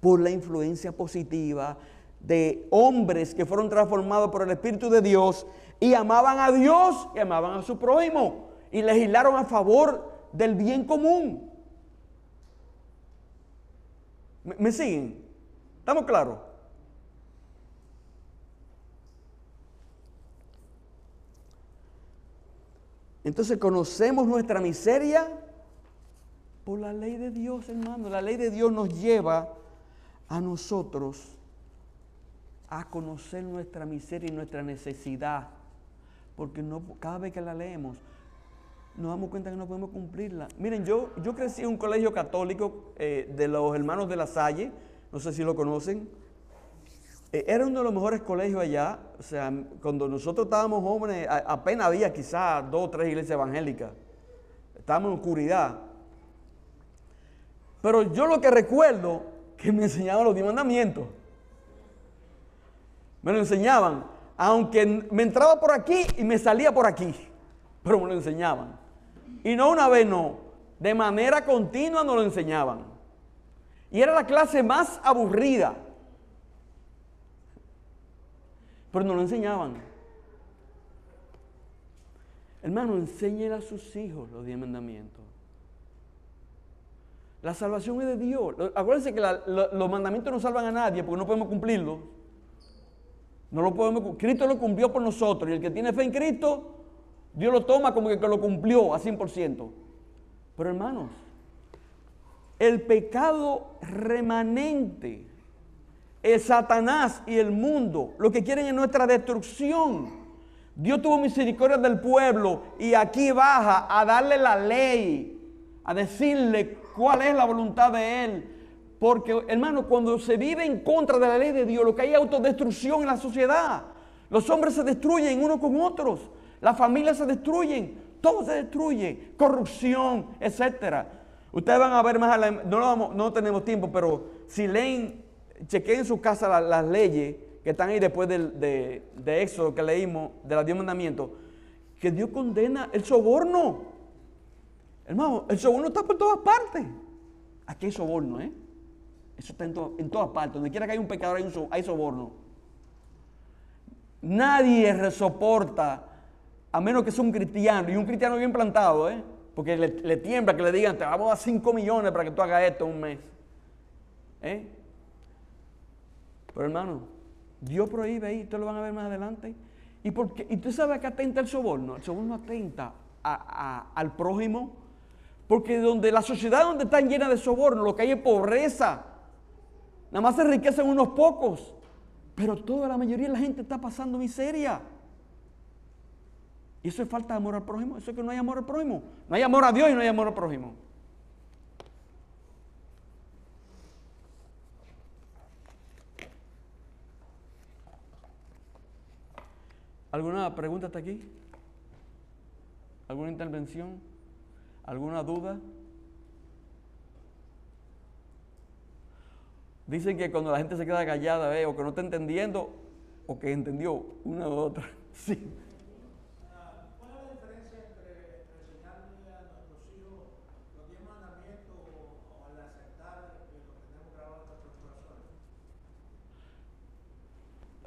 por la influencia positiva de hombres que fueron transformados por el Espíritu de Dios y amaban a Dios y amaban a su prójimo y legislaron a favor del bien común. ¿Me, siguen? ¿Estamos claros? Entonces conocemos nuestra miseria por la ley de Dios, hermano. La ley de Dios nos lleva a nosotros a conocer nuestra miseria y nuestra necesidad. Porque no, cada vez que la leemos, nos damos cuenta que no podemos cumplirla. Miren, yo, yo crecí en un colegio católico eh, de los hermanos de la Salle, no sé si lo conocen. Eh, era uno de los mejores colegios allá. O sea, cuando nosotros estábamos jóvenes, apenas había quizás dos o tres iglesias evangélicas. Estábamos en oscuridad. Pero yo lo que recuerdo, me enseñaban los diez mandamientos. Me lo enseñaban. Aunque me entraba por aquí y me salía por aquí. Pero me lo enseñaban. Y no una vez, no. De manera continua nos lo enseñaban. Y era la clase más aburrida pero no lo enseñaban. Hermano, enséñele a sus hijos los diez mandamientos. La salvación es de Dios. Acuérdense que los mandamientos no salvan a nadie porque no podemos cumplirlos. No lo podemos, Cristo lo cumplió por nosotros y el que tiene fe en Cristo, Dios lo toma como que lo cumplió a 100%. Pero hermanos, el pecado remanente el Satanás y el mundo lo que quieren es nuestra destrucción. Dios tuvo misericordia del pueblo y aquí baja a darle la ley, a decirle cuál es la voluntad de Él. Porque, hermano, cuando se vive en contra de la ley de Dios, lo que hay es autodestrucción en la sociedad. Los hombres se destruyen unos con otros, las familias se destruyen, todo se destruye, corrupción, etc. Ustedes van a ver más, no, no tenemos tiempo, pero si leen chequeen en su casa las leyes que están ahí después de, de, Éxodo que leímos, de los diez mandamientos, que Dios condena el soborno. Hermano, el soborno está por todas partes. Aquí hay soborno, ¿eh? Eso está en, en todas partes. Donde quiera que haya un pecador hay, soborno. Nadie soporta, a menos que sea un cristiano, y un cristiano bien plantado, ¿eh? Porque le, tiembla que le digan, te vamos a dar 5 millones para que tú hagas esto un mes. ¿Eh? Pero hermano, Dios prohíbe ahí, ustedes lo van a ver más adelante. ¿Y, porque, ¿Y tú sabes a qué atenta el soborno? El soborno atenta al prójimo. Porque donde la sociedad donde está llena de soborno, lo que hay es pobreza. Nada más se enriquecen unos pocos. Pero toda la mayoría de la gente está pasando miseria. Y eso es falta de amor al prójimo. Eso es que no hay amor al prójimo. No hay amor a Dios y no hay amor al prójimo. ¿Alguna pregunta hasta aquí? ¿Alguna intervención? ¿Alguna duda? Dicen que cuando la gente se queda callada, o que no está entendiendo, o que entendió una u otra. Sí. ¿Cuál es la diferencia entre enseñarle a nuestros hijos los diez mandamientos o al aceptar lo que tenemos grabado en nuestros corazones?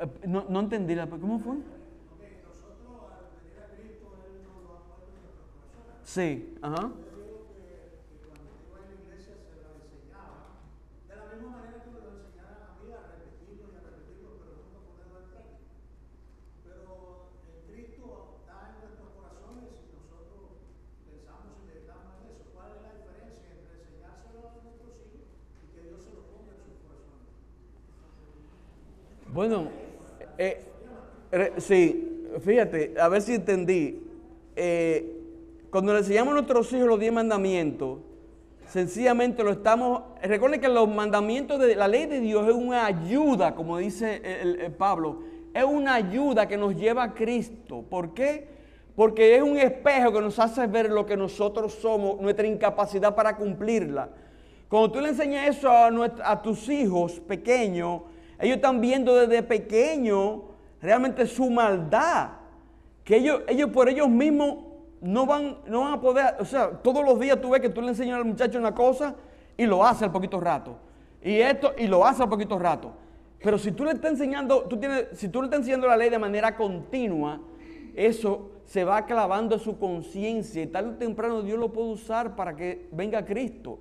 Eh, No, no entendí la. ¿Cómo fue? Ok, nosotros al venir a Cristo, Él nos lo ha puesto en nuestros corazones. Sí, ajá. Bueno, eh, re- sí, fíjate, a ver si entendí. Cuando le enseñamos a nuestros hijos los diez mandamientos, sencillamente lo estamos. Recuerden que los mandamientos de la ley de Dios es una ayuda, como dice Pablo, es una ayuda que nos lleva a Cristo. ¿Por qué? Porque es un espejo que nos hace ver lo que nosotros somos, nuestra incapacidad para cumplirla. Cuando tú le enseñas eso a, a tus hijos pequeños, ellos están viendo desde pequeño realmente su maldad. Que ellos, ellos por ellos mismos no van, no van a poder, o sea, todos los días tú ves que tú le enseñas al muchacho una cosa y lo hace al poquito rato. Y esto, y lo hace al poquito rato. Pero si tú le estás enseñando, tú tienes, si tú le estás enseñando la ley de manera continua, eso se va clavando en su conciencia y tarde o temprano Dios lo puede usar para que venga Cristo.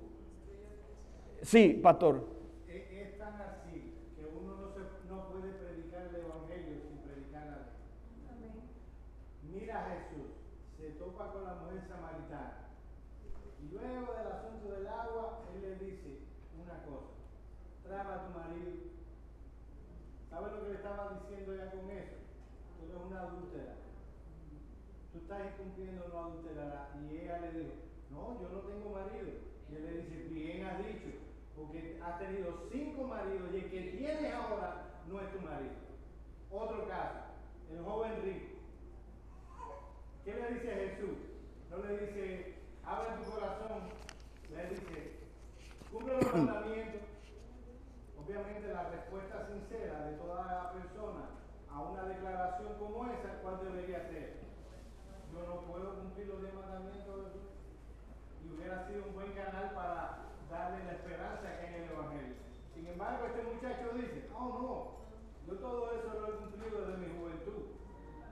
Sí, pastor. Es, es tan así que uno no, se, no puede predicar el Evangelio sin predicar la ley. Mira a Jesús, se topa con la mujer samaritana. Y luego del asunto del agua, él le dice una cosa, a tu marido. ¿Sabes lo que le estaba diciendo ella con eso? Tú eres una adúltera. Tú estás incumpliendo no adulterarás. Y ella le dijo, no, yo no tengo marido. Y él le dice, bien has dicho, porque has tenido cinco maridos y el que tienes ahora no es tu marido. Otro caso, el joven rico. ¿Qué le dice Jesús? No le dice, abre tu corazón. Le dice, cumple los mandamientos. Obviamente la respuesta sincera de toda la persona a una declaración como esa, ¿cuál debería ser? Yo no puedo cumplir los diez mandamientos de Dios. Y hubiera sido un buen canal para darle la esperanza que en el Evangelio. Sin embargo, este muchacho dice, oh no, yo todo eso lo he cumplido desde mi juventud.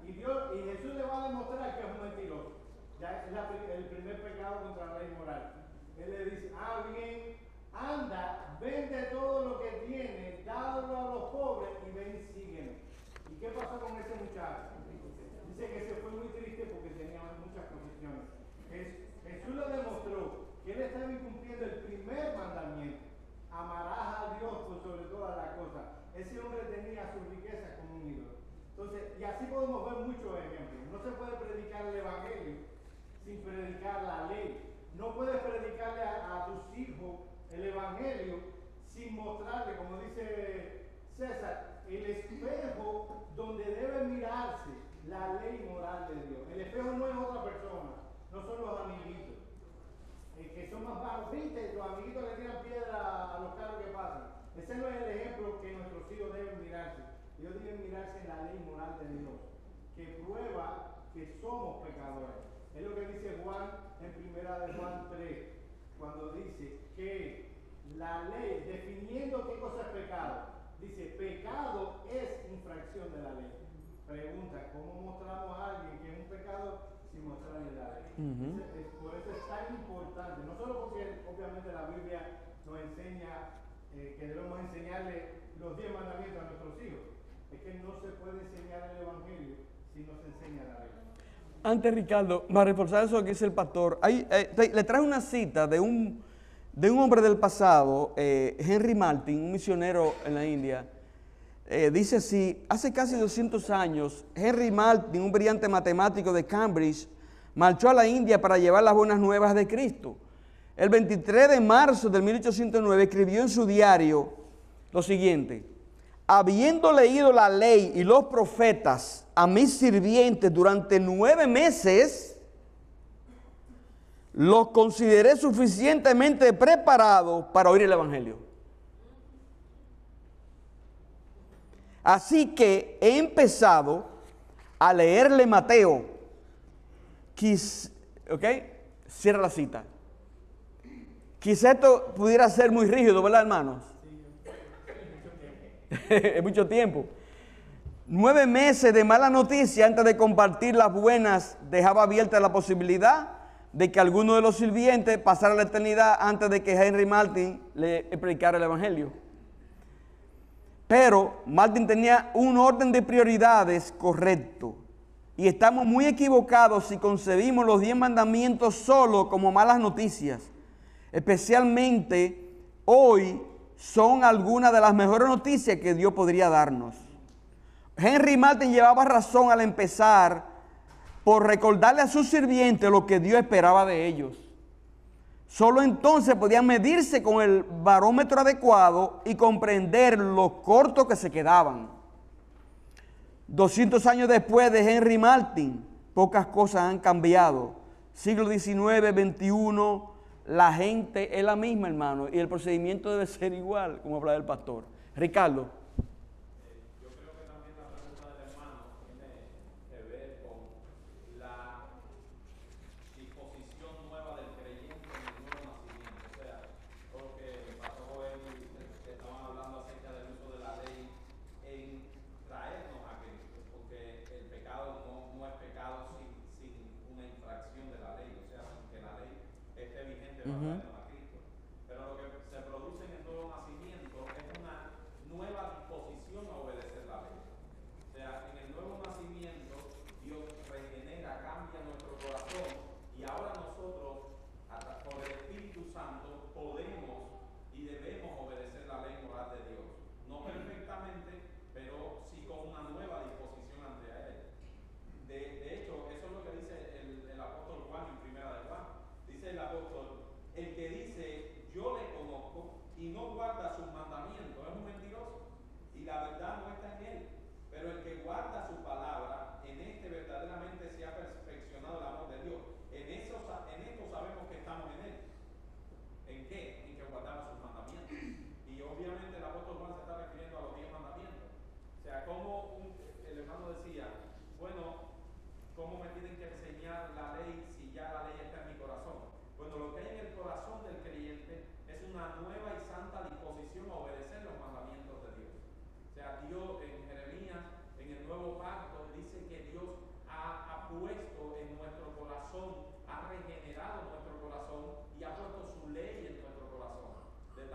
Y, Dios, y Jesús le va a demostrar que es un mentiroso. Ya es el primer pecado contra la ley moral. Él le dice, ah, bien, anda, vende todo lo que tienes, dalo a los pobres y ven, sígueme. ¿Y qué pasó con ese muchacho? Dice que se fue muy triste porque tenía muchas. Jes- Jesús le demostró que él estaba incumpliendo el primer mandamiento. Amarás a Dios sobre todas las cosas. Ese hombre tenía sus riquezas como un ídolo. Entonces, y así podemos ver muchos ejemplos. No se puede predicar el Evangelio sin predicar la ley. No puedes predicarle a tus hijos el Evangelio sin mostrarle, como dice César, el espejo donde debe mirarse la ley moral de Dios. El espejo no es otra persona, no son los amiguitos, que son más bajos. Viste, los amiguitos le tiran piedra a los carros que pasan. Ese no es el ejemplo que nuestros hijos deben mirarse. Ellos deben mirarse en la ley moral de Dios, que prueba que somos pecadores. Es lo que dice Juan en primera de Juan 3, cuando dice que la ley, definiendo qué cosa es pecado, dice pecado es infracción de la ley. Pregunta, ¿cómo mostramos a alguien que es un pecado sin mostrarle la ley? Es- por eso es tan importante, no solo porque obviamente la Biblia nos enseña eh, que debemos enseñarle los diez mandamientos a nuestros hijos, es que no se puede enseñar el Evangelio si no se enseña la ley. Antes, Ricardo, para reforzar eso que dice el pastor, eh, le traje una cita de un, de un hombre del pasado, eh, Henry Martin, un misionero en la India. eh, dice así, hace casi 200 años, Henry Martin, un brillante matemático de Cambridge, marchó a la India para llevar las buenas nuevas de Cristo. El 23 de marzo de 1809 escribió en su diario lo siguiente, habiendo leído la ley y los profetas a mis sirvientes durante nueve meses, los consideré suficientemente preparados para oír el Evangelio. Así que he empezado a leerle Mateo. Quis, ¿Ok? Cierra la cita. Quizá esto pudiera ser muy rígido, ¿verdad, hermanos? es mucho tiempo. Nueve meses de mala noticia antes de compartir las buenas dejaba abierta la posibilidad de que alguno de los sirvientes pasara la eternidad antes de que Henry Martin le predicara el Evangelio. Pero Martin tenía un orden de prioridades correcto. Y estamos muy equivocados si concebimos los diez mandamientos solo como malas noticias. Especialmente hoy son algunas de las mejores noticias que Dios podría darnos. Henry Martin llevaba razón al empezar por recordarle a sus sirvientes lo que Dios esperaba de ellos. Solo entonces podían medirse con el barómetro adecuado y comprender lo corto que se quedaban. 200 años después de Henry Martin, pocas cosas han cambiado. Siglo XIX, XXI, la gente es la misma, hermano, y el procedimiento debe ser igual, como habla el pastor. Ricardo.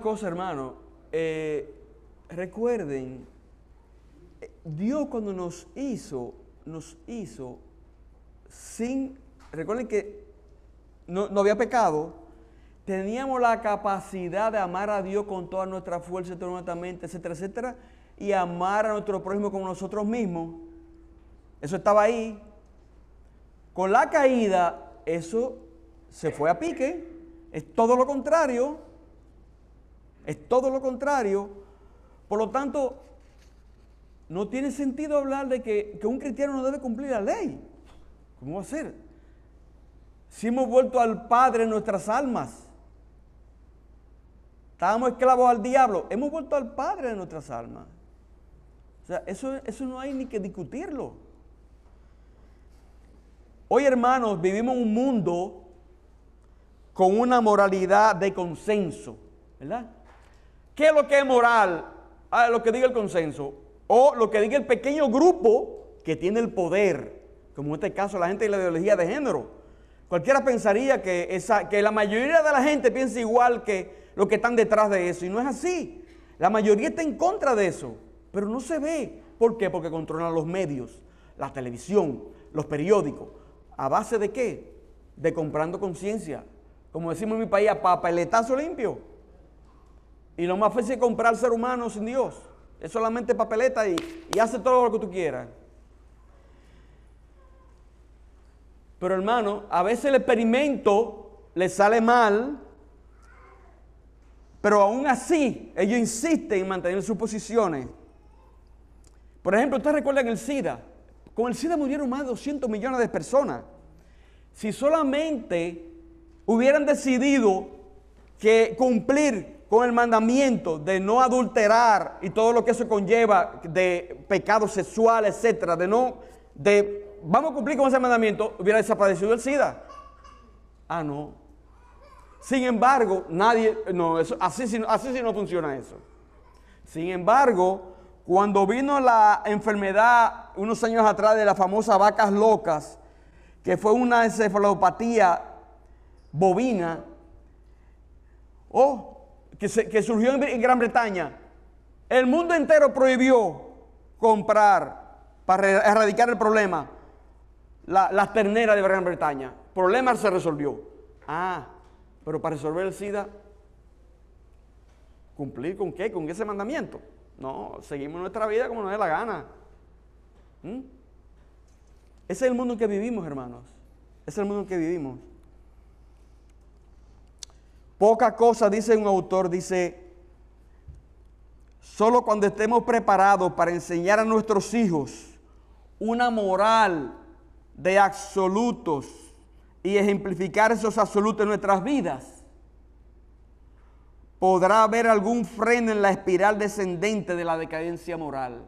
cosa, hermano, eh, recuerden, Dios cuando nos hizo, nos hizo sin, recuerden que no, no, había pecado, teníamos la capacidad de amar a Dios con toda nuestra fuerza, toda nuestra mente, etcétera, etcétera, y amar a nuestro prójimo como nosotros mismos. Eso estaba ahí. Con la caída, eso se fue a pique. Es todo lo contrario. Es todo lo contrario. Por lo tanto, no tiene sentido hablar de que, que un cristiano no debe cumplir la ley. ¿Cómo va a ser? Si hemos vuelto al Padre en nuestras almas. Estábamos esclavos al diablo. Hemos vuelto al Padre de nuestras almas. O sea, eso, eso no hay ni que discutirlo. Hoy, hermanos, vivimos en un mundo con una moralidad de consenso, ¿verdad? ¿Qué es lo que es moral? Ah, lo que diga el consenso. O lo que diga el pequeño grupo que tiene el poder, como en este caso la gente de la ideología de género. Cualquiera pensaría que, la mayoría de la gente piensa igual que los que están detrás de eso, y no es así. La mayoría está en contra de eso, pero no se ve. ¿Por qué? Porque controlan los medios, la televisión, los periódicos. ¿A base de qué? De comprando conciencia. Como decimos en mi país, a papeletazo limpio. Y lo más fácil es comprar ser humano sin Dios. Es solamente papeleta y, hace todo lo que tú quieras. Pero hermano, a veces el experimento le sale mal, pero aún así ellos insisten en mantener sus posiciones. Por ejemplo, ustedes recuerdan el SIDA. Con el SIDA murieron más de 200 millones de personas. Si solamente hubieran decidido que cumplir con el mandamiento de no adulterar y todo lo que eso conlleva de pecado sexual, etcétera, de no, de vamos a cumplir con ese mandamiento, hubiera desaparecido el SIDA. Ah, no. Sin embargo, nadie, no, eso, así, así sí no funciona eso. Sin embargo, cuando vino la enfermedad unos años atrás de las famosas vacas locas, que fue una encefalopatía bovina, oh, que, que surgió en, Gran Bretaña, el mundo entero prohibió comprar para erradicar el problema las terneras de Gran Bretaña. El problema se resolvió. Ah, pero para resolver el SIDA, ¿cumplir con qué? ¿Con ese mandamiento? No, seguimos nuestra vida como nos dé la gana. ¿Mm? Ese es el mundo en que vivimos, hermanos. Ese es el mundo en que vivimos. Poca cosa, dice un autor, dice, solo cuando estemos preparados para enseñar a nuestros hijos una moral de absolutos y ejemplificar esos absolutos en nuestras vidas, podrá haber algún freno en la espiral descendente de la decadencia moral.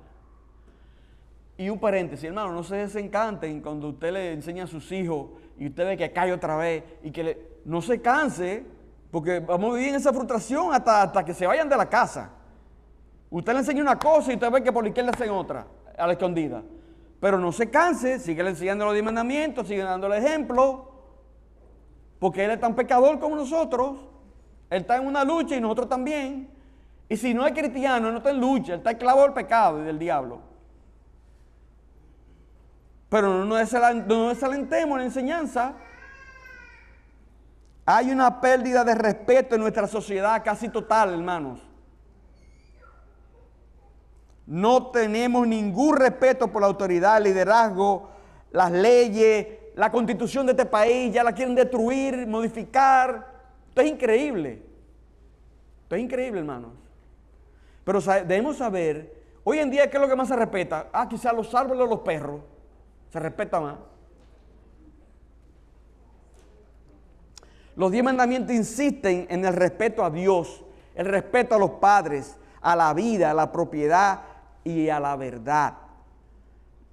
Y un paréntesis, hermano, no se desencanten cuando usted le enseña a sus hijos y usted ve que cae otra vez y que le, no se canse porque vamos a vivir en esa frustración hasta, hasta que se vayan de la casa. Usted le enseña una cosa y usted ve que por la izquierda hacen otra, a la escondida. Pero no se canse, sigue enseñando los mandamientos, sigue dando el ejemplo, porque Él es tan pecador como nosotros. Él está en una lucha y nosotros también. Y si no es cristiano, no está en lucha, Él está esclavo del pecado y del diablo. Pero no nos desalentemos en la enseñanza. Hay una pérdida de respeto en nuestra sociedad casi total, hermanos. No tenemos ningún respeto por la autoridad, el liderazgo, las leyes, la constitución de este país, ya la quieren destruir, modificar. Esto es increíble. Esto es increíble, hermanos. Pero debemos saber, hoy en día, ¿qué es lo que más se respeta? Ah, quizás los árboles o los perros. Se respeta más. Los diez mandamientos insisten en el respeto a Dios, el respeto a los padres, a la vida, a la propiedad y a la verdad.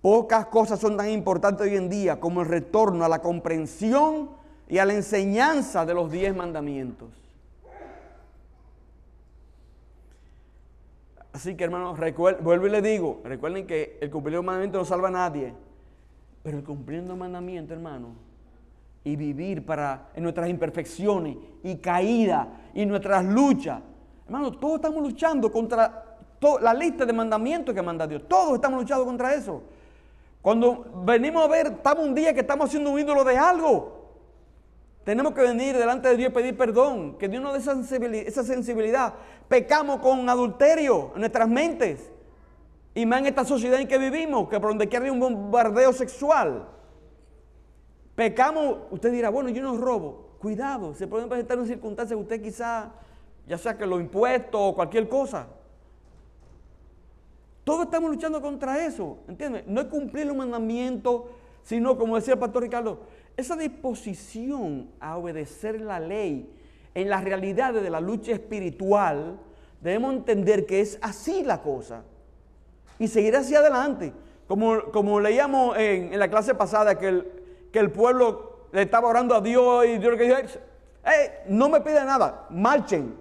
Pocas cosas son tan importantes hoy en día como el retorno a la comprensión y a la enseñanza de los diez mandamientos. Así que hermanos, vuelvo y le digo, recuerden que el cumplir los mandamientos no salva a nadie, pero el cumplir los mandamientos, hermanos, y vivir para en nuestras imperfecciones y caídas y nuestras luchas. Hermanos, todos estamos luchando contra la lista de mandamientos que manda Dios. Todos estamos luchando contra eso. Cuando venimos a ver, estamos un día que estamos haciendo un ídolo de algo. Tenemos que venir delante de Dios y pedir perdón. Que Dios nos dé esa sensibilidad. Pecamos con adulterio en nuestras mentes. Y más en esta sociedad en que vivimos, que por donde quiera hay un bombardeo sexual. Pecamos, usted dirá, bueno, yo no robo. Cuidado, se pueden presentar una circunstancia que usted quizá, ya sea que lo impuesto o cualquier cosa. Todos estamos luchando contra eso, ¿entiendes? No es cumplir los mandamientos, sino, como decía el pastor Ricardo, esa disposición a obedecer la ley en las realidades de la lucha espiritual, debemos entender que es así la cosa y seguir hacia adelante. Como, como leíamos en, la clase pasada que el, que el pueblo le estaba orando a Dios y Dios le dijo, hey, no me pide nada, marchen.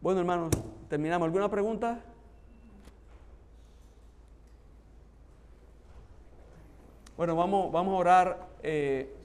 Bueno, hermanos, terminamos. ¿Alguna pregunta? Bueno, vamos, vamos a orar. Eh,